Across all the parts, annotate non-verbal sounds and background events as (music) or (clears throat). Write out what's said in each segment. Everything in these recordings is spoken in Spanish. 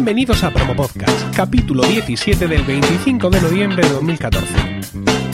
Bienvenidos a Promo Podcast, capítulo 17 del 25 de noviembre de 2014.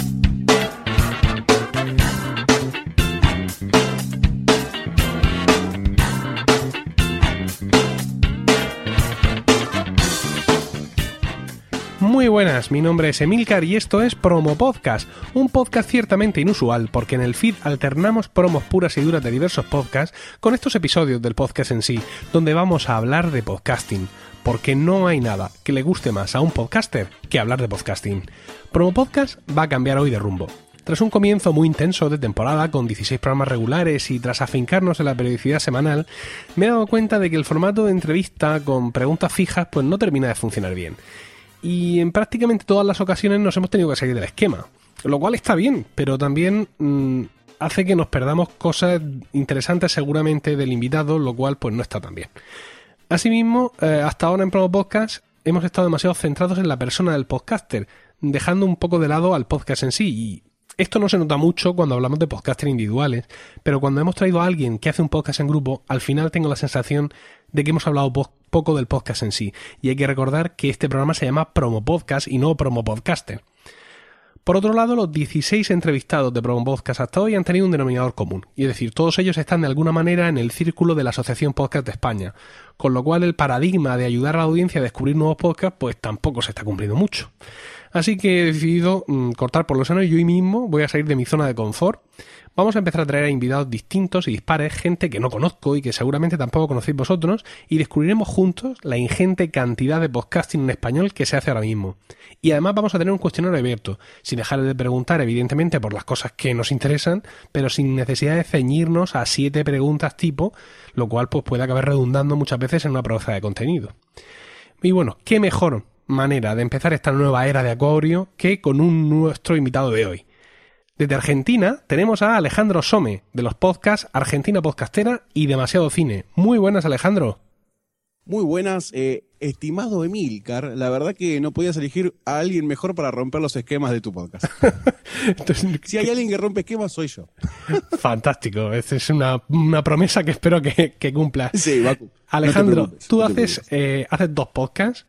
Muy buenas, mi nombre es Emilcar y esto es Promo Podcast, un podcast ciertamente inusual porque en el feed alternamos promos puras y duras de diversos podcasts con estos episodios del podcast en sí, donde vamos a hablar de podcasting, porque no hay nada que le guste más a un podcaster que hablar de podcasting. Promo Podcast va a cambiar hoy de rumbo. Tras un comienzo muy intenso de temporada con 16 programas regulares y tras afincarnos en la periodicidad semanal, me he dado cuenta de que el formato de entrevista con preguntas fijas pues no termina de funcionar bien y en prácticamente todas las ocasiones nos hemos tenido que salir del esquema. Lo cual está bien, pero también mm, hace que nos perdamos cosas interesantes seguramente del invitado, lo cual pues no está tan bien. Asimismo, eh, hasta ahora en Promo Podcast hemos estado demasiado centrados en la persona del podcaster, dejando un poco de lado al podcast en sí. Y esto no se nota mucho cuando hablamos de podcaster individuales, pero cuando hemos traído a alguien que hace un podcast en grupo, al final tengo la sensación de que hemos hablado poco del podcast en sí. Y hay que recordar que este programa se llama Promo Podcast y no Promo Podcaster. Por otro lado, los 16 entrevistados de Promo Podcast hasta hoy han tenido un denominador común, y es decir, todos ellos están de alguna manera en el círculo de la Asociación Podcast de España, con lo cual el paradigma de ayudar a la audiencia a descubrir nuevos podcasts pues tampoco se está cumpliendo mucho. Así que he decidido mm, cortar por lo sano y yo mismo voy a salir de mi zona de confort vamos a empezar a traer a invitados distintos y dispares, gente que no conozco y que seguramente tampoco conocéis vosotros, y descubriremos juntos la ingente cantidad de podcasting en español que se hace ahora mismo. Y además vamos a tener un cuestionario abierto, sin dejar de preguntar evidentemente por las cosas que nos interesan, pero sin necesidad de ceñirnos a siete preguntas tipo, lo cual pues puede acabar redundando muchas veces en una proeza de contenido. Y bueno, qué mejor manera de empezar esta nueva era de Acuario que con un nuestro invitado de hoy. Desde Argentina tenemos a Alejandro Some, de los podcasts Argentina Podcastera y Demasiado Cine. Muy buenas, Alejandro. Muy buenas, eh, estimado Emilcar. La verdad que no podías elegir a alguien mejor para romper los esquemas de tu podcast. (laughs) (laughs) si hay alguien que rompe esquemas, soy yo. (laughs) Fantástico. Esa es una, promesa que espero que, que cumplas. Sí, Alejandro, tú haces, eh, haces dos podcasts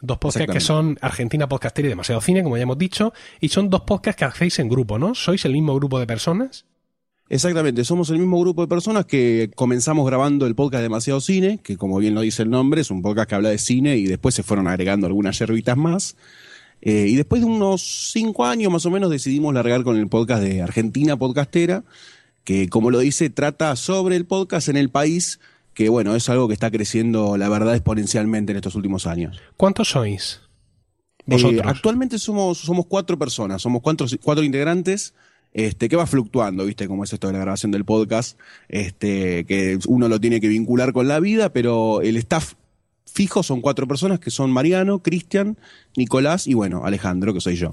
Dos podcasts que son Argentina Podcaster y Demasiado Cine, como ya hemos dicho, y son dos podcasts que hacéis en grupo, ¿no? ¿Sois el mismo grupo de personas? Exactamente, somos el mismo grupo de personas que comenzamos grabando el podcast Demasiado Cine, que como bien lo dice el nombre, es un podcast que habla de cine y después se fueron agregando algunas yerbitas más. Eh, y después de unos cinco años más o menos decidimos largar con el podcast de Argentina Podcastera, que como lo dice, trata sobre el podcast en el país que bueno, es algo que está creciendo, la verdad, exponencialmente en estos últimos años. ¿Cuántos sois? Eh, actualmente somos, somos cuatro personas, somos cuatro, cuatro integrantes. Este, que va fluctuando, ¿viste? Como es esto de la grabación del podcast, este, que uno lo tiene que vincular con la vida, pero el staff fijo son cuatro personas que son Mariano, Cristian, Nicolás y bueno, Alejandro, que soy yo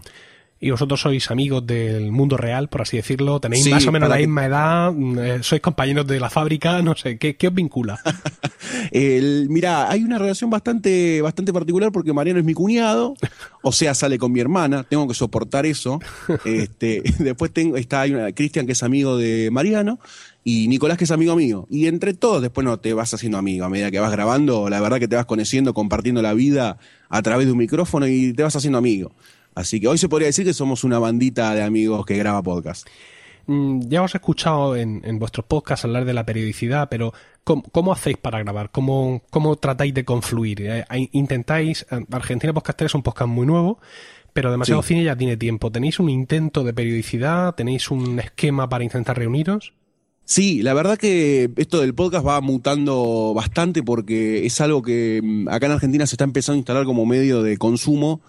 y vosotros sois amigos del mundo real, por así decirlo, tenéis más o menos la misma edad, eh, sois compañeros de la fábrica, no sé, ¿qué, qué os vincula? (laughs) el, mira, hay una relación bastante, bastante particular porque Mariano es mi cuñado, o sea, sale con mi hermana, tengo que soportar eso. (laughs) Este, (laughs) después tengo, está hay Cristian que es amigo de Mariano, y Nicolás que es amigo mío. Y entre todos después no te vas haciendo amigo. A medida que vas grabando, la verdad que te vas conociendo, compartiendo la vida a través de un micrófono y te vas haciendo amigo. Así que hoy se podría decir que somos una bandita de amigos que graba podcast. Mm, ya os he escuchado en, vuestros podcasts hablar de la periodicidad, pero ¿cómo, hacéis para grabar? ¿Cómo, ¿Cómo, tratáis de confluir? Eh, ¿Intentáis? Eh, Argentina Podcaster es un podcast muy nuevo, pero demasiado cine ya tiene tiempo. ¿Tenéis un intento de periodicidad? ¿Tenéis un esquema para intentar reuniros? Sí, la verdad que esto del podcast va mutando bastante porque es algo que mm, acá en Argentina se está empezando a instalar como medio de consumo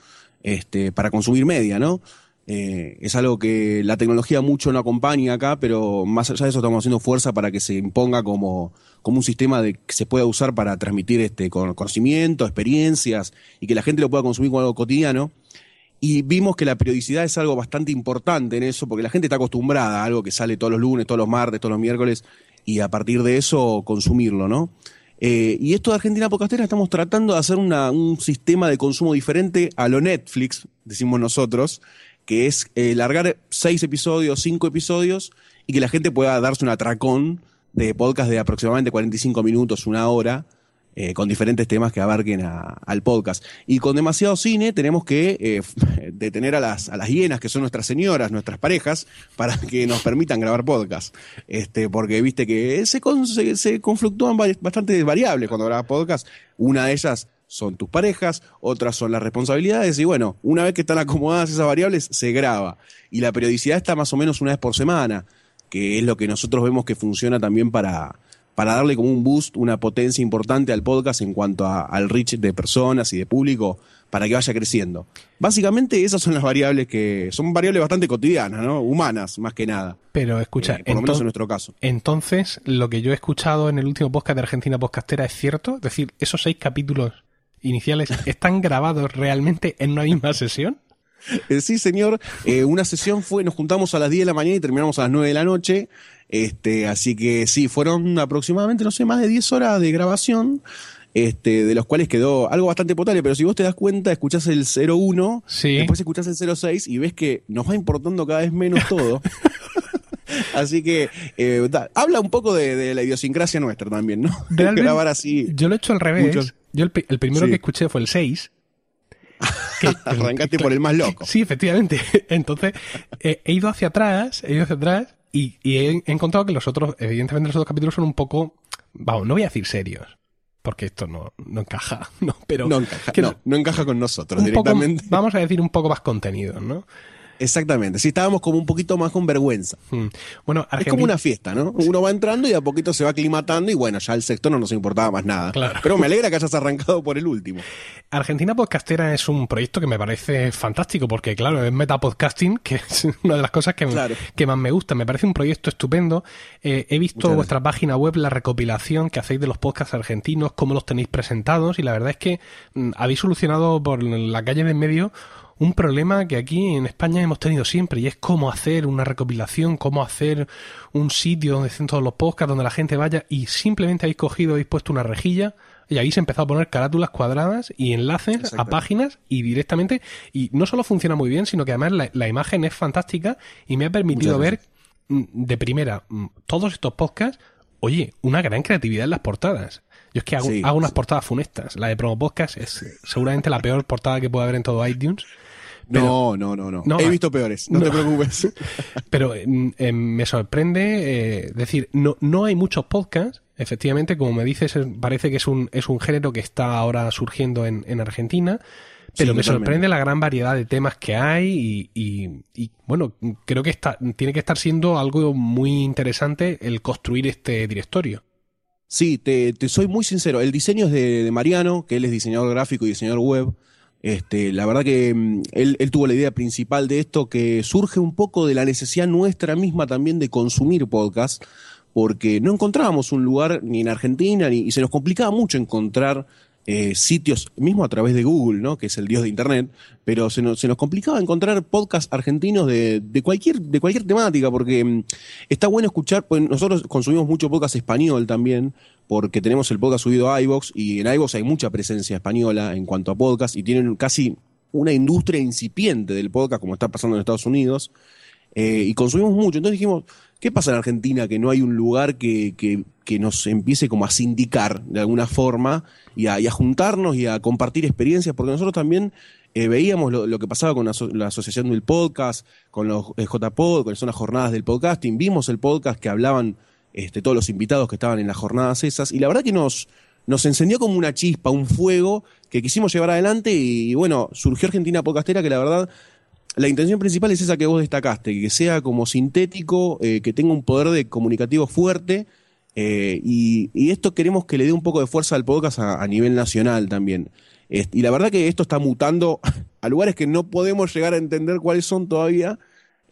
este, para consumir media, ¿no? Eh, es algo que la tecnología mucho no acompaña acá, pero más allá de eso estamos haciendo fuerza para que se imponga como, como un sistema de, que se pueda usar para transmitir este conocimiento, experiencias y que la gente lo pueda consumir como algo cotidiano. Y vimos que la periodicidad es algo bastante importante en eso, porque la gente está acostumbrada a algo que sale todos los lunes, todos los martes, todos los miércoles, y a partir de eso consumirlo, ¿no? Eh, y esto de Argentina Podcastera estamos tratando de hacer un sistema de consumo diferente a lo Netflix, decimos nosotros, que es eh, largar seis episodios, cinco episodios y que la gente pueda darse un atracón de podcast de aproximadamente 45 minutos, una hora, eh, con diferentes temas que abarquen al podcast. Y con demasiado cine tenemos que eh, (laughs) detener a las, a las hienas, que son nuestras señoras, nuestras parejas, para (laughs) que nos permitan grabar podcast. Este, porque viste que se, se, se confluctúan bastantes variables cuando grabas podcast. Una de ellas son tus parejas, otras son las responsabilidades, y bueno, una vez que están acomodadas esas variables, se graba. Y la periodicidad está más o menos una vez por semana, que es lo que nosotros vemos que funciona también para, para darle como un boost, una potencia importante al podcast en cuanto al reach de personas y de público para que vaya creciendo. Básicamente esas son las variables que son variables bastante cotidianas, ¿no? Humanas, más que nada. Pero escucha, eh, por lo menos en nuestro caso. Entonces, lo que yo he escuchado en el último podcast de Argentina Podcastera es cierto, es decir, esos seis capítulos iniciales (laughs) están grabados realmente en una misma sesión. Eh, sí, señor. Eh, una sesión fue, nos juntamos a las 10 de la mañana y terminamos a las 9 de la noche. Este, así que sí, fueron aproximadamente, no sé, más de 10 horas de grabación. Este, de los cuales quedó algo bastante potable, pero si vos te das cuenta, escuchás el 01, después escuchás el 06 y ves que nos va importando cada vez menos todo. (laughs) Así que eh, habla un poco de, la idiosincrasia nuestra también, ¿no? (laughs) Grabar así. Yo lo he hecho al revés. Yo el, primero que escuché fue el 6 (laughs) (laughs) Arrancaste por el más loco. Sí, efectivamente. (laughs) Entonces, he ido hacia atrás, he ido hacia atrás y, he encontrado que los otros, evidentemente los otros capítulos son un poco, vamos, no voy a decir serios, porque esto no, encaja, (laughs) no, pero... No encaja, no, encaja con nosotros directamente. vamos a decir un poco más contenido, ¿no? Exactamente, sí estábamos como un poquito más con vergüenza. Hmm. Bueno, Es como una fiesta, ¿no? Uno va entrando y a poquito se va aclimatando y bueno, ya el sexto no nos importaba más nada. Claro. Pero me alegra que hayas arrancado por el último. Argentina Podcastera es un proyecto que me parece fantástico porque, claro, es metapodcasting, que es una de las cosas que, que más me gusta. Me parece un proyecto estupendo. Eh, he visto vuestra página web, la recopilación que hacéis de los podcasts argentinos, cómo los tenéis presentados y la verdad es que mm, habéis solucionado por la calle de en medio un problema que aquí en España hemos tenido siempre y es cómo hacer una recopilación, cómo hacer un sitio donde estén todos los podcasts, donde la gente vaya y simplemente habéis cogido, habéis puesto una rejilla y habéis empezado a poner carátulas cuadradas y enlaces a páginas y directamente, y no solo funciona muy bien, sino que además la, imagen es fantástica y me ha permitido ver mm, de primera mm, todos estos podcasts, oye, una gran creatividad en las portadas. Yo es que hago, hago unas portadas funestas. La de Promo Podcast es seguramente la peor portada que puede haber en todo iTunes no, no, no, no, He visto peores, no, te preocupes. (laughs) Pero mm, eh, me sorprende, eh, decir, no, no hay muchos podcasts, efectivamente, como me dices, parece que es un, es un género que está ahora surgiendo en, en Argentina, pero me sorprende la gran variedad de temas que hay y, y, bueno, creo que está, tiene que estar siendo algo muy interesante el construir este directorio. Sí, te, te soy muy sincero. El diseño es de, de Mariano, que él es diseñador gráfico y diseñador web. Este, la verdad que mm, él, tuvo la idea principal de esto que surge un poco de la necesidad nuestra misma también de consumir podcast, porque no encontrábamos un lugar ni en Argentina ni, y se nos complicaba mucho encontrar eh, sitios, mismo a través de Google, ¿no? que es el dios de Internet, pero se nos, se nos complicaba encontrar podcasts argentinos de, de, cualquier, de cualquier temática, porque mm, está bueno escuchar, pues nosotros consumimos mucho podcast español también, porque tenemos el podcast subido a iVox y en iVox hay mucha presencia española en cuanto a podcast y tienen casi una industria incipiente del podcast como está pasando en Estados Unidos eh, y consumimos mucho. Entonces dijimos, ¿qué pasa en Argentina que no hay un lugar que, que, que nos empiece como a sindicar de alguna forma y a, juntarnos y a compartir experiencias? Porque nosotros también eh, veíamos lo, que pasaba con la, Asociación del Podcast, con los eh, JPod, con las jornadas del podcasting, vimos el podcast que hablaban este, todos los invitados que estaban en las jornadas esas, y la verdad que nos, nos encendió como una chispa, un fuego que quisimos llevar adelante y, bueno, surgió Argentina Podcastera que la verdad la intención principal es esa que vos destacaste, que sea como sintético, eh, que tenga un poder de comunicativo fuerte eh, y, esto queremos que le dé un poco de fuerza al podcast a, nivel nacional también. y la verdad que esto está mutando (laughs) a lugares que no podemos llegar a entender cuáles son todavía,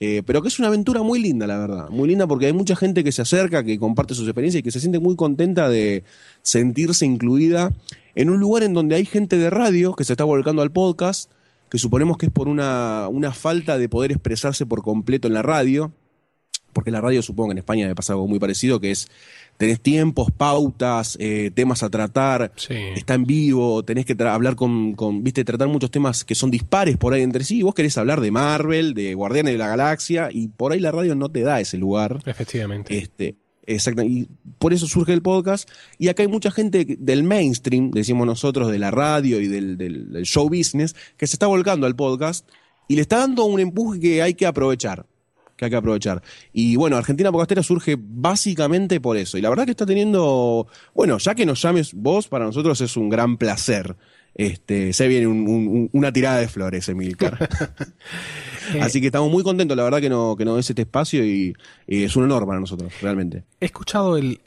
eh, pero que es una aventura muy linda, la verdad. Muy linda porque hay mucha gente que se acerca, que comparte sus experiencias y que se siente muy contenta de sentirse incluida en un lugar en donde hay gente de radio que se está volcando al podcast, que suponemos que es por una, una falta de poder expresarse por completo en la radio, porque la radio supongo que en España me pasa algo muy parecido, que es tenés tiempos, pautas, eh, temas a tratar, está en vivo, tenés que hablar con, con, viste, tratar muchos temas que son dispares por ahí entre sí. Vos querés hablar de Marvel, de Guardianes de la Galaxia, y por ahí la radio no te da ese lugar. Efectivamente. Este, Exacto, y por eso surge el podcast. Y acá hay mucha gente del mainstream, decimos nosotros, de la radio y del, del show business, que se está volcando al podcast y le está dando un empuje que hay que aprovechar que hay que aprovechar. Y bueno, Argentina Podcastera surge básicamente por eso. Y la verdad que está teniendo, bueno, ya que nos llames vos, para nosotros es un gran placer. Este, se viene una tirada de flores, Emilcar. (laughs) (laughs) Así que estamos muy contentos, la verdad, que, no, que nos des este espacio y, es un honor para nosotros, realmente. He escuchado el,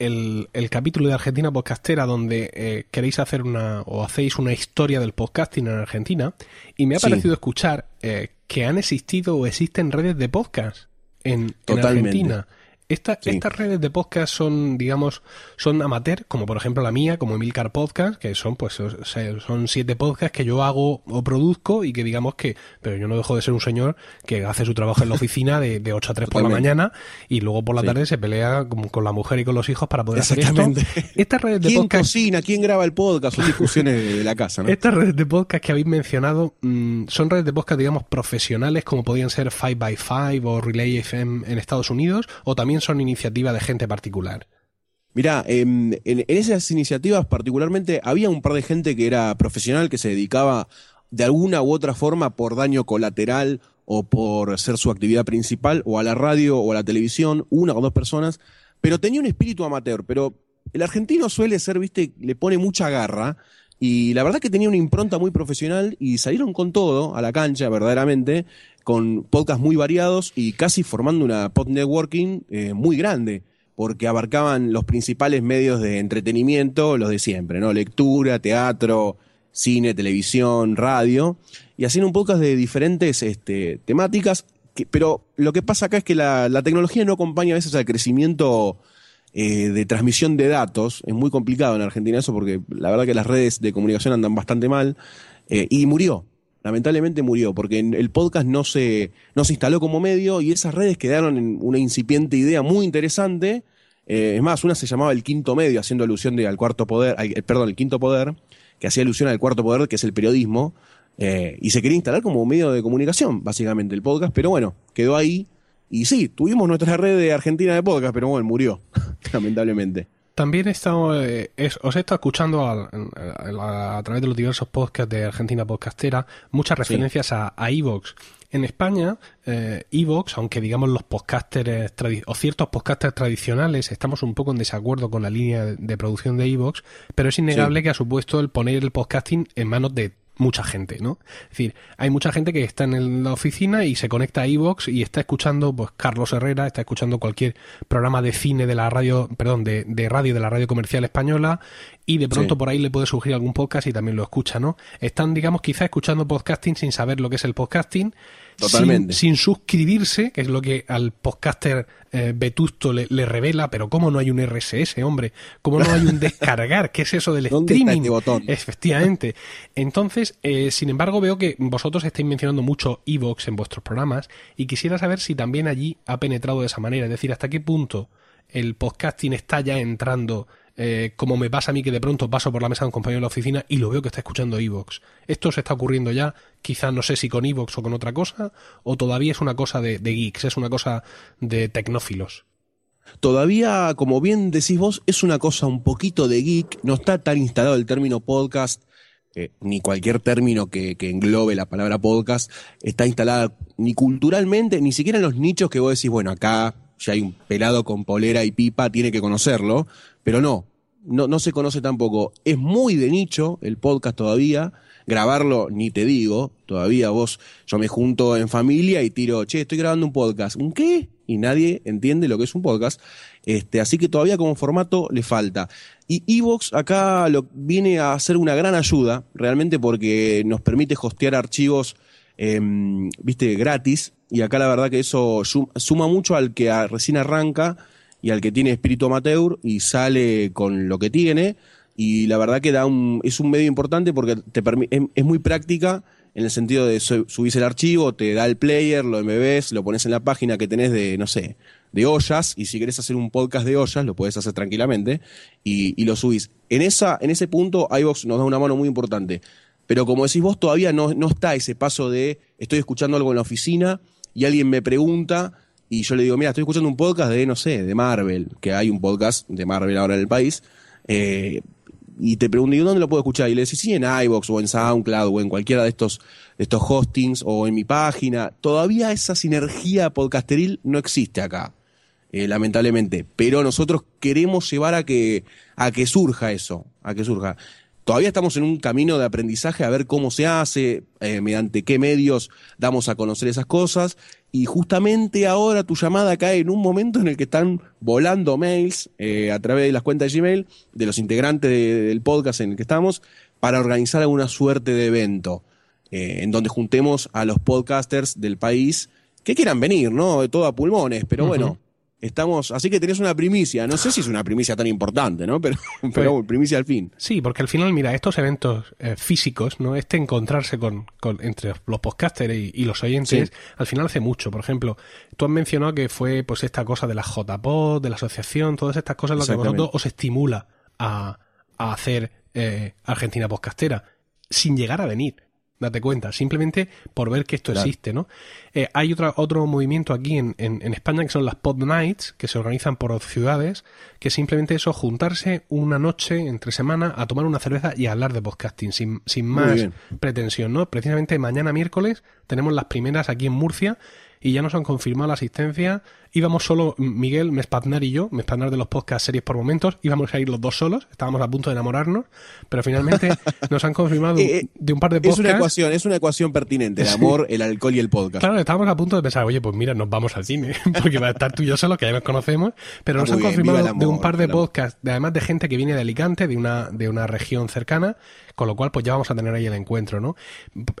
capítulo de Argentina Podcastera donde eh, queréis hacer una, o hacéis una historia del podcasting en Argentina y me ha parecido escuchar eh, que han existido o existen redes de podcast en, Argentina. Estas redes de podcast son, digamos, son amateur, como por ejemplo la mía, como Emilcar Podcast, que son, pues, son siete podcasts que yo hago o produzco y que digamos que, pero yo no dejo de ser un señor que hace su trabajo en la oficina de, de 8 a 3 por la mañana y luego por la tarde se pelea con, la mujer y con los hijos para poder hacer esto. Estas redes de ¿Quién cocina? ¿Quién graba el podcast? Son discusiones de la casa, ¿no? Estas redes de podcast que habéis mencionado mm, son redes de podcast, digamos, profesionales, como podían ser 5x5 o Relay FM en Estados Unidos, o también son iniciativas de gente particular. Mirá, em, en, esas iniciativas particularmente había un par de gente que era profesional, que se dedicaba de alguna u otra forma por daño colateral o por ser su actividad principal, o a la radio o a la televisión, una o dos personas, pero tenía un espíritu amateur, pero el argentino suele ser, viste, le pone mucha garra, y la verdad que tenía una impronta muy profesional y salieron con todo a la cancha, verdaderamente, con podcasts muy variados y casi formando una pod networking eh, muy grande, porque abarcaban los principales medios de entretenimiento, los de siempre, ¿no? Lectura, teatro, cine, televisión, radio, y hacían un podcast de diferentes este, temáticas, pero lo que pasa acá es que la, tecnología no acompaña a veces al crecimiento eh, de transmisión de datos, es muy complicado en Argentina eso porque la verdad que las redes de comunicación andan bastante mal, eh, y murió, lamentablemente murió, porque el podcast no se, no se instaló como medio y esas redes quedaron en una incipiente idea muy interesante. Eh, es más, una se llamaba El Quinto Medio, haciendo alusión de, al cuarto poder, eh, perdón, el quinto poder, que hacía alusión al cuarto poder, que es el periodismo, y se quería instalar como medio de comunicación, básicamente, el podcast, pero bueno, quedó ahí. Y sí, tuvimos nuestra red de Argentina de podcast, pero bueno, murió, (laughs) (laughs) lamentablemente. También he estado, eh, os he estado escuchando a, través de los diversos podcasts de Argentina Podcastera muchas referencias a Evox. En España, Evox, aunque digamos los podcasters o ciertos podcasters tradicionales estamos un poco en desacuerdo con la línea de, producción de Evox, pero es innegable que ha supuesto el poner el podcasting en manos de mucha gente, ¿no? Es decir, hay mucha gente que está en la oficina y se conecta a Evox y está escuchando, pues, Carlos Herrera, está escuchando cualquier programa de cine de la radio, perdón, de, de radio de la radio comercial española y de pronto por ahí le puede surgir algún podcast y también lo escucha, ¿no? Están, digamos, quizá escuchando podcasting sin saber lo que es el podcasting Totalmente. Sin, suscribirse, que es lo que al podcaster eh, vetusto le, revela, pero ¿cómo no hay un RSS, hombre? ¿Cómo no hay un (laughs) descargar? ¿Qué es eso del streaming? Este botón? Efectivamente. Entonces, eh, sin embargo, veo que vosotros estáis mencionando mucho Evox en vuestros programas y quisiera saber si también allí ha penetrado de esa manera, es decir, hasta qué punto el podcasting está ya entrando eh, como me pasa a mí que de pronto paso por la mesa de un compañero de la oficina y lo veo que está escuchando Evox. Esto se está ocurriendo ya, quizás no sé si con Evox o con otra cosa, o todavía es una cosa de, geeks, es una cosa de tecnófilos. Todavía, como bien decís vos, es una cosa un poquito de geek, no está tan instalado el término podcast, eh, ni cualquier término que, que, englobe la palabra podcast, está instalada ni culturalmente, ni siquiera en los nichos que vos decís, bueno, acá ya hay un pelado con polera y pipa, tiene que conocerlo, pero no, no, no se conoce tampoco. Es muy de nicho el podcast todavía. Grabarlo, ni te digo, todavía vos, yo me junto en familia y tiro, che, estoy grabando un podcast. ¿Un qué? Y nadie entiende lo que es un podcast. Este, así que todavía como formato le falta. Y Evox acá lo, viene a ser una gran ayuda, realmente porque nos permite hostear archivos, em, viste, gratis. Y acá la verdad que eso suma mucho al que recién arranca y al que tiene espíritu amateur y sale con lo que tiene. Y la verdad que da un, es un medio importante porque te es, muy práctica en el sentido de subís el archivo, te da el player, lo embebés, lo pones en la página que tenés de, no sé, de ollas, y si querés hacer un podcast de ollas, lo puedes hacer tranquilamente, y, lo subís. En, esa, en ese punto, iVox nos da una mano muy importante. Pero como decís vos, todavía no, no está ese paso de estoy escuchando algo en la oficina y alguien me pregunta y yo le digo, mira, estoy escuchando un podcast de, no sé, de Marvel, que hay un podcast de Marvel ahora en el país, eh, y te pregunto, ¿y dónde lo puedo escuchar? Y le decís, sí, en iVoox o en SoundCloud o en cualquiera de estos, de estos hostings o en mi página. Todavía esa sinergia podcasteril no existe acá, eh, lamentablemente. Pero nosotros queremos llevar a que, a que surja eso, a que surja. Todavía estamos en un camino de aprendizaje a ver cómo se hace, eh, mediante qué medios damos a conocer esas cosas. Y justamente ahora tu llamada cae en un momento en el que están volando mails eh, a través de las cuentas de Gmail de los integrantes del podcast en el que estamos para organizar alguna suerte de evento eh, en donde juntemos a los podcasters del país que quieran venir, ¿no? De todo a pulmones, pero bueno, Estamos, así que tenés una primicia. No sé si es una primicia tan importante, ¿no? Pero, (laughs) pero Pues- primicia al fin. Sí, porque al final, mira, estos eventos eh, físicos, ¿no? Este encontrarse con, con- entre los podcasters y, y los oyentes, Sí. al final hace mucho. Por ejemplo, tú has mencionado que fue pues esta cosa de la JPod, de la asociación, todas estas cosas lo que vosotros os estimula a, a hacer eh, Argentina Podcastera, sin llegar a venir. Date cuenta, simplemente por ver que esto Claro. existe, ¿no? Eh, hay otra, otro movimiento aquí en, en- en España que son las Pod Nights, que se organizan por ciudades, que simplemente eso, juntarse una noche entre semana a tomar una cerveza y a hablar de podcasting, sin, sin más pretensión, ¿no? Precisamente mañana miércoles tenemos las primeras aquí en Murcia y ya nos han confirmado la asistencia. Íbamos solo Miguel, Mespaznar y yo, Mespaznar de los podcasts series por momentos, íbamos a ir los dos solos, estábamos a punto de enamorarnos, pero finalmente (laughs) nos han confirmado de un- Eh, eh, de un par de Es podcasts. una ecuación, es una ecuación pertinente, el amor, el alcohol y el podcast. Claro, estábamos a punto de pensar, oye, pues mira, nos vamos al cine, (laughs) porque va a estar tú y yo solo, que ya nos conocemos, pero Ah, nos muy han bien, confirmado de un par de podcasts, de, además de gente que viene de Alicante, de una, de una región cercana, con lo cual pues ya vamos a tener ahí el encuentro, ¿no?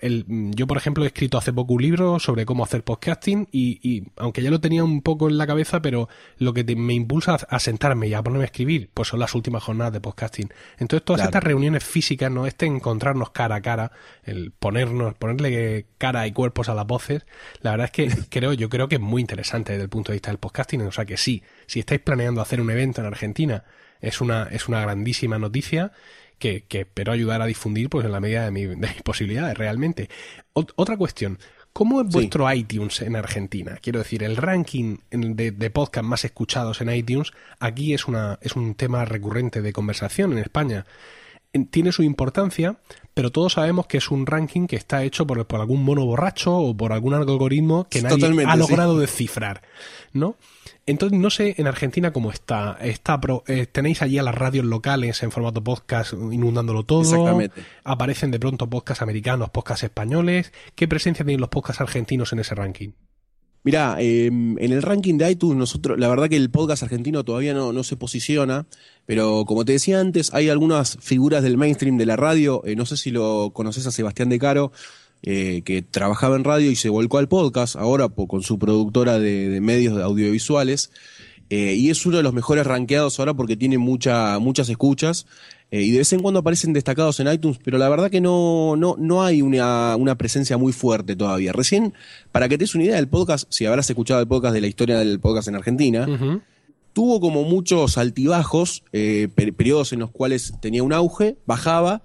El- yo, por ejemplo, he escrito hace poco un libro sobre cómo hacer podcasting y, y aunque ya lo tenía un poco en la cabeza, pero lo que te- me impulsa a, a sentarme y a ponerme a escribir, pues son las últimas jornadas de podcasting. Entonces todas Claro. estas reuniones físicas, ¿no? Este encontrarnos cara a cara, el ponernos, ponerle cara y cuerpos a las voces, la verdad es que (laughs) creo, yo creo que es muy interesante desde el punto de vista del podcasting. O sea que sí, si estáis planeando hacer un evento en Argentina, es una, es una grandísima noticia que, que espero ayudar a difundir pues en la medida de, mi- de mis posibilidades, realmente. Ot- otra cuestión. ¿Cómo es Sí. vuestro iTunes en Argentina? Quiero decir, el ranking de, de podcast más escuchados en iTunes aquí es, una, es un tema recurrente de conversación en España. En- Tiene su importancia, pero todos sabemos que es un ranking que está hecho por, por algún mono borracho o por algún algoritmo que nadie Totalmente, ha sí. logrado descifrar, ¿no? Entonces, no sé en Argentina cómo está. está pro- eh, ¿Tenéis allí a las radios locales en formato podcast inundándolo todo? Exactamente. ¿Aparecen de pronto podcasts americanos, podcasts españoles? ¿Qué presencia tienen los podcasts argentinos en ese ranking? Mirá, eh, en el ranking de iTunes, nosotros, la verdad que el podcast argentino todavía no, no se posiciona, pero como te decía antes, hay algunas figuras del mainstream de la radio. eh, no sé si lo conoces a Sebastián De Caro, eh, que trabajaba en radio y se volcó al podcast, ahora con su productora de, de medios audiovisuales. Eh, y es uno de los mejores rankeados ahora porque tiene mucha, muchas escuchas. eh, y de vez en cuando aparecen destacados en iTunes, pero la verdad que no, no, no hay una, una presencia muy fuerte todavía. Recién, para que te des una idea del podcast, si habrás escuchado el podcast de la historia del podcast en Argentina, tuvo como muchos altibajos, eh, per- periodos en los cuales tenía un auge, bajaba,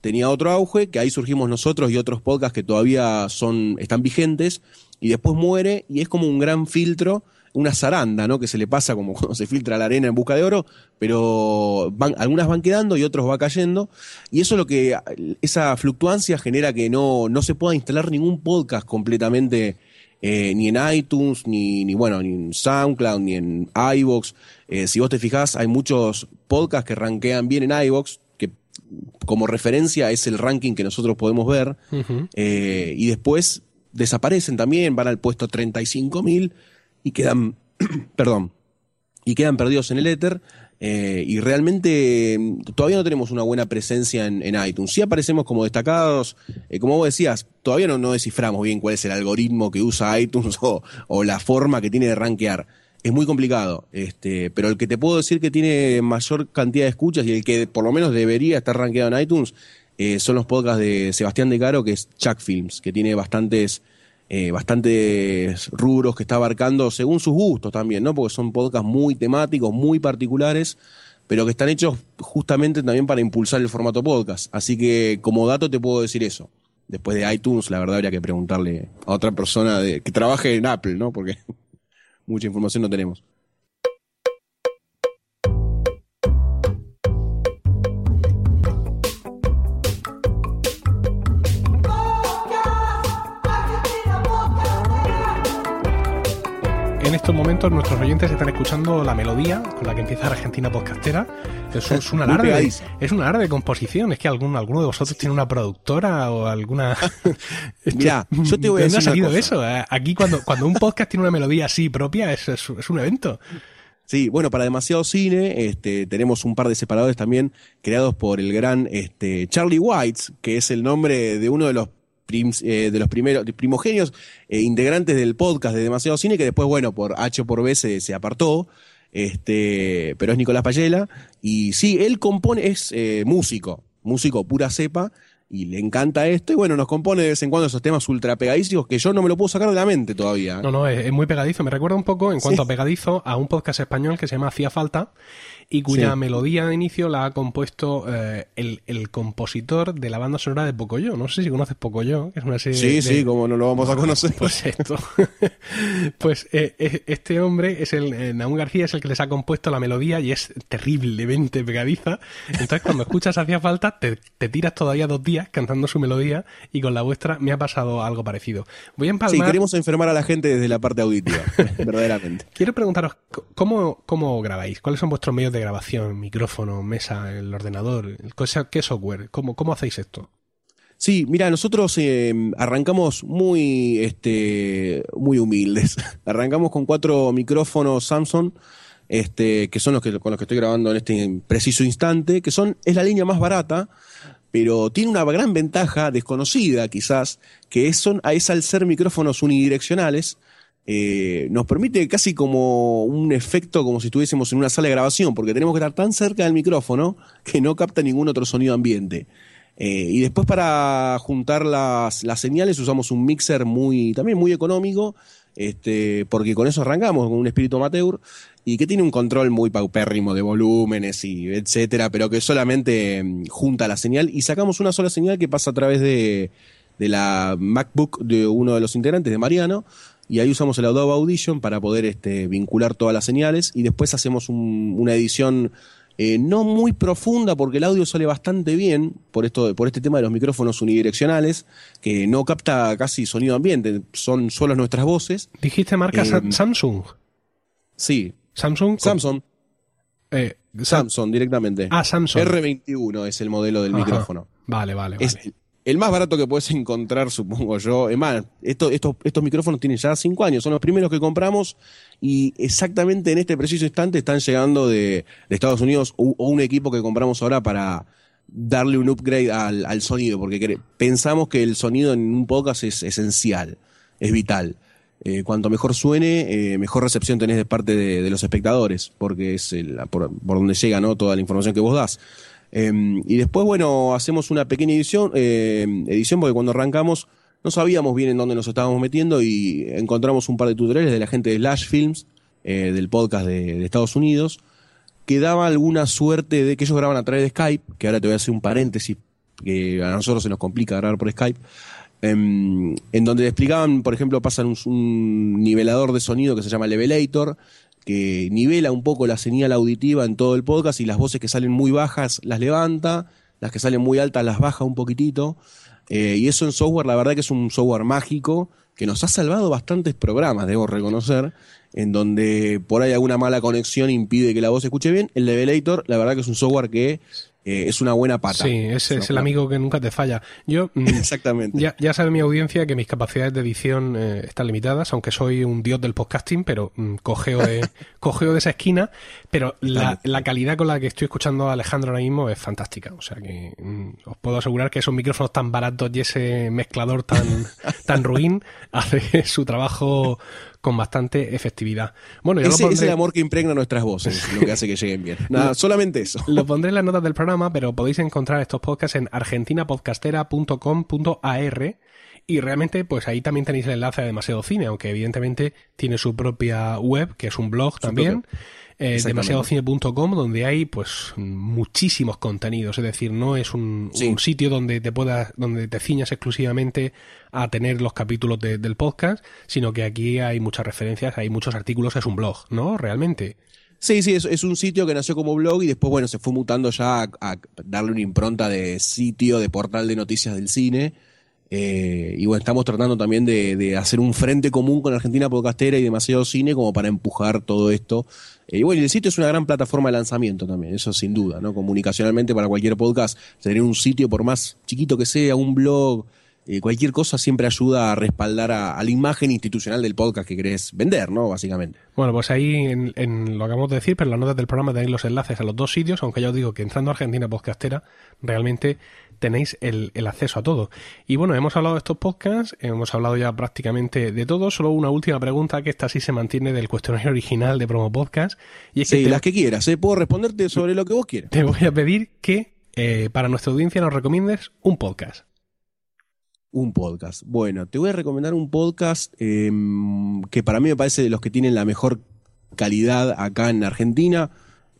tenía otro auge, que ahí surgimos nosotros y otros podcasts que todavía son, están vigentes, y después muere y es como un gran filtro, una zaranda, ¿no? Que se le pasa como (laughs) cuando se filtra la arena en busca de oro, pero van, algunas van quedando y otros va cayendo, y eso es lo que, esa fluctuancia genera que no, no se pueda instalar ningún podcast completamente eh, ni en iTunes, ni, ni bueno, ni en SoundCloud, ni en iVoox. Eh, si vos te fijás, hay muchos podcasts que rankean bien en iVoox, que como referencia es el ranking que nosotros podemos ver, eh, y después desaparecen también, van al puesto 35.000 y quedan, (clears throat) perdón, y quedan perdidos en el éter. eh, y realmente mm, todavía no tenemos una buena presencia en, en iTunes. Sí aparecemos como destacados, eh, como vos decías, todavía no, no desciframos bien cuál es el algoritmo que usa iTunes (laughs) o, la forma que tiene de rankear. Es muy complicado, este, pero el que te puedo decir que tiene mayor cantidad de escuchas y el que por lo menos debería estar rankeado en iTunes eh, son los podcasts de Sebastián De Caro, que es Chuck Films, que tiene bastantes, eh, bastantes rubros que está abarcando según sus gustos también, ¿no? Porque son podcasts muy temáticos, muy particulares, pero que están hechos justamente también para impulsar el formato podcast. Así que como dato te puedo decir eso. Después de iTunes, la verdad habría que preguntarle a otra persona que trabaje en Apple, ¿no? Porque, (laughs) mucha información no tenemos. En estos momentos nuestros oyentes están escuchando la melodía con la que empieza Argentina Podcastera. Eso es un alarde, de, es un alarde de composición. Es que algún, alguno de vosotros tiene una productora o alguna. (laughs) Mira, (laughs) yo te voy a decir. ha salido una cosa. eso? Eh, Aquí, cuando, cuando un podcast tiene una melodía así propia, es, es, es un evento. Sí, bueno, para demasiado cine, este, tenemos un par de separadores también creados por el gran este, Charlie Whites, que es el nombre de uno de los eh, de los primeros primogenios eh, integrantes del podcast de Demasiado Cine, que después, bueno, por H o por B se, apartó. Este, pero es Nicolás Payela. Y sí, él compone, es eh, músico, músico pura cepa, y le encanta esto. Y bueno, nos compone de vez en cuando esos temas ultra pegadísimos que yo no me lo puedo sacar de la mente todavía. No, no, es, es muy pegadizo. Me recuerda un poco, en cuanto Sí. a pegadizo, a un podcast español que se llama Hacía Falta y cuya Sí. melodía de inicio la ha compuesto eh, el, el compositor de la banda sonora de Pocoyo. No sé si conoces Pocoyo, que es una serie Sí, de- sí, como no lo vamos a (laughs) conocer. Pues esto. (laughs) pues eh, eh, este hombre es el eh, Naum García es el que les ha compuesto la melodía y es terriblemente pegadiza. Entonces cuando escuchas hacía falta te, te tiras todavía dos días cantando su melodía y con la vuestra me ha pasado algo parecido. Voy a Sí, empalmar. queremos enfermar a la gente desde la parte auditiva, (laughs) verdaderamente. Quiero preguntaros cómo, cómo grabáis, cuáles son vuestros medios de grabación, micrófono, mesa, el ordenador, qué software, cómo, cómo hacéis esto. Sí, mira, nosotros eh, arrancamos muy, este, muy humildes. (laughs) arrancamos con cuatro micrófonos Samsung, este, que son los que, con los que estoy grabando en este preciso instante, que son, es la línea más barata, pero tiene una gran ventaja desconocida quizás, que es, son, es al ser micrófonos unidireccionales, eh, nos permite casi como un efecto como si estuviésemos en una sala de grabación, porque tenemos que estar tan cerca del micrófono que no capta ningún otro sonido ambiente. Eh, y después para juntar las, las señales usamos un mixer muy, también muy económico, este, porque con eso arrancamos, con un espíritu amateur, y que tiene un control muy paupérrimo de volúmenes y etcétera, pero que solamente mm, junta la señal y sacamos una sola señal que pasa a través de, de la MacBook de uno de los integrantes, de Mariano, y ahí usamos el Adobe Audition para poder este, vincular todas las señales y después hacemos un- una edición eh, no muy profunda porque el audio sale bastante bien por esto por este tema de los micrófonos unidireccionales que no capta casi sonido ambiente son solo nuestras voces Dijiste marca Eh, Samsung. sí Samsung. Samsung eh, Sam- Samsung directamente Ah, Samsung. R21 es el modelo del Ajá. micrófono Vale, vale, vale. es el más barato que puedes encontrar, supongo yo. Es más, esto- estos, estos micrófonos tienen ya cinco años, son los primeros que compramos y exactamente en este preciso instante están llegando de, de Estados Unidos o, un equipo que compramos ahora para darle un upgrade al, sonido, porque pensamos que el sonido en un podcast es esencial, es vital. Eh, cuanto mejor suene, eh, mejor recepción tenés de parte de, de los espectadores, porque es el- por, por donde llega ¿no? toda la información que vos das. Eh, y después, bueno, hacemos una pequeña edición, eh, edición porque cuando arrancamos no sabíamos bien en dónde nos estábamos metiendo y encontramos un par de tutoriales de la gente de Slash Films, eh, del podcast de, de Estados Unidos, que daba alguna suerte de que ellos graban a través de Skype, que ahora te voy a hacer un paréntesis, que a nosotros se nos complica grabar por Skype, em, en donde explicaban, por ejemplo, pasan un, un nivelador de sonido que se llama Levelator, que nivela un poco la señal auditiva en todo el podcast y las voces que salen muy bajas las levanta, las que salen muy altas las baja un poquitito. Eh, y eso en software, la verdad que es un software mágico que nos ha salvado bastantes programas, debo reconocer, en donde por ahí alguna mala conexión impide que la voz se escuche bien. El Levelator, la verdad que es un software que eh, es una buena pata. Sí, ese es el amigo que nunca te falla. Yo, (laughs) mm, Exactamente. ya, ya sabe mi audiencia que mis capacidades de edición eh, están limitadas, aunque soy un dios del podcasting, pero mm, cogeo, de, (laughs) cogeo de esa esquina. Pero la, la calidad con la que estoy escuchando a Alejandro ahora mismo es fantástica. O sea que mm, os puedo asegurar que esos micrófonos tan baratos y ese mezclador tan, (laughs) tan ruin hace su trabajo con bastante efectividad. Bueno, yo lo Ese es pondré- el amor que impregna nuestras voces, lo que hace que lleguen bien. (laughs) Nada, solamente eso. Lo pondré en las notas del programa, pero podéis encontrar estos podcasts en argentinapodcastera.com.ar Y realmente, pues ahí también tenéis el enlace a Demasiado Cine, aunque evidentemente tiene su propia web, que es un blog también. Eh, demasiadocine.com donde hay pues muchísimos contenidos. Es decir no es un, sitio donde te puedas donde te ciñas exclusivamente a tener los capítulos del podcast sino que aquí hay muchas referencias hay muchos artículos es un blog no realmente. Sí, sí, es, es, un sitio que nació como blog y después, bueno, se fue mutando ya a, darle una impronta de sitio, de portal de noticias del cine. Eh, y bueno, estamos tratando también de, hacer un frente común con Argentina Podcastera y demasiado cine como para empujar todo esto. Eh, y bueno, el sitio es una gran plataforma de lanzamiento también, eso sin duda, ¿no? Comunicacionalmente para cualquier podcast, tener un sitio, por más chiquito que sea, un blog, eh, cualquier cosa siempre ayuda a respaldar a, la imagen institucional del podcast que querés vender, ¿no? Básicamente. Bueno, pues ahí en, lo acabamos de decir, pero en las notas del programa tenéis los enlaces a los dos sitios, aunque ya os digo que entrando a Argentina Podcastera realmente tenéis el, acceso a todo. Y bueno, hemos hablado de estos podcasts, hemos hablado ya prácticamente de todo, solo una última pregunta que esta sí se mantiene del cuestionario original de Promo Podcast. Y es sí, las que quieras, ¿eh? puedo responderte sobre lo que vos quieras. Te voy a pedir que eh, para nuestra audiencia nos recomiendes un podcast. Un podcast. Bueno, te voy a recomendar un podcast em, que para mí me parece de los que tienen la mejor calidad acá en Argentina.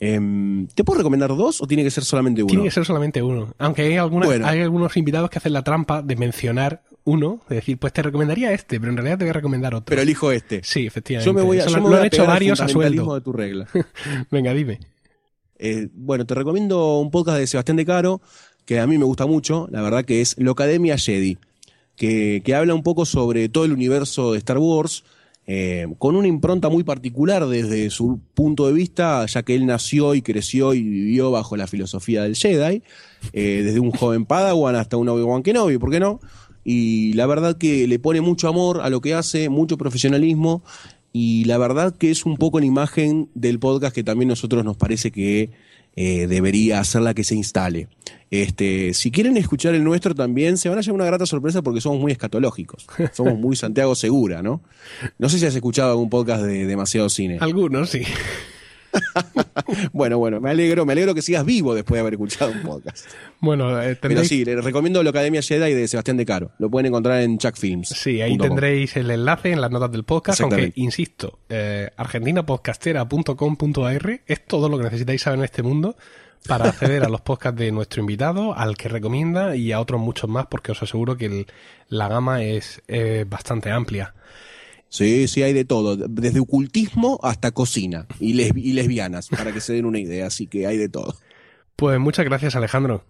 Em, ¿Te puedo recomendar dos o tiene que ser solamente uno? Tiene que ser solamente uno. Aunque hay, hay algunos invitados que hacen la trampa de mencionar uno, de decir, pues te recomendaría este, pero en realidad te voy a recomendar otro. Pero elijo este. Sí, efectivamente. Yo me voy a, yo lo, han hecho varios a sueldo. de tu regla. (laughs) Venga, dime. Eh, bueno, te recomiendo un podcast de Sebastián De Caro, que a mí me gusta mucho, la verdad que es Locademia Jedi que, habla un poco sobre todo el universo de Star Wars, eh, con una impronta muy particular desde su punto de vista, ya que él nació y creció y vivió bajo la filosofía del Jedi, eh, desde un joven Padawan hasta un Obi-Wan Kenobi, ¿por qué no? Y la verdad que le pone mucho amor a lo que hace, mucho profesionalismo, y la verdad que es un poco la imagen del podcast que también nosotros nos parece que eh, debería hacerla que se instale. Este, si quieren escuchar el nuestro también, se van a llevar una grata sorpresa porque somos muy escatológicos. (laughs) Somos muy Santiago Segura, ¿no? No sé si has escuchado algún podcast de Demasiado Cine. Algunos, sí. (laughs) bueno, bueno, me alegro, me alegro que sigas vivo después de haber escuchado un podcast. Bueno, eh, pero sí, les recomiendo la Academia Jedi de Sebastián De Caro. Lo pueden encontrar en Chuck Films. Sí, ahí tendréis el enlace en las notas del podcast, aunque insisto, eh, argentinapodcastera.com.ar es todo lo que necesitáis saber en este mundo para acceder a los (laughs) podcasts de nuestro invitado, al que recomienda y a otros muchos más, porque os aseguro que la gama es bastante amplia. Sí, sí, hay de todo, desde ocultismo hasta cocina y, y lesbianas, para que se den una idea, así que hay de todo. Pues muchas gracias, Alejandro.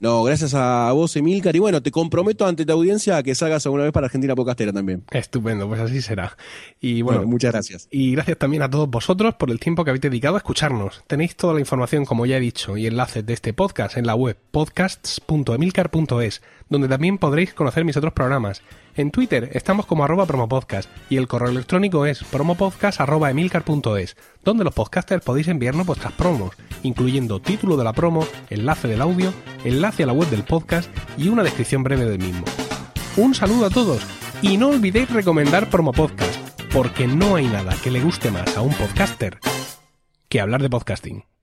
No, gracias a vos, Emilcar. Y bueno, te comprometo ante tu audiencia a que salgas alguna vez para Argentina Podcastera también. Estupendo, pues así será. Y bueno, muchas gracias. Y gracias también a todos vosotros por el tiempo que habéis dedicado a escucharnos. Tenéis toda la información, como ya he dicho, y enlaces de este podcast en la web podcasts.emilcar.es, donde también podréis conocer mis otros programas. En Twitter estamos como arroba promopodcast y el correo electrónico es promopodcast.emilcar.es, donde los podcasters podéis enviarnos vuestras promos, incluyendo título de la promo, enlace del audio, enlace a la web del podcast y una descripción breve del mismo. Un saludo a todos y no olvidéis recomendar Promopodcast, porque no hay nada que le guste más a un podcaster que hablar de podcasting.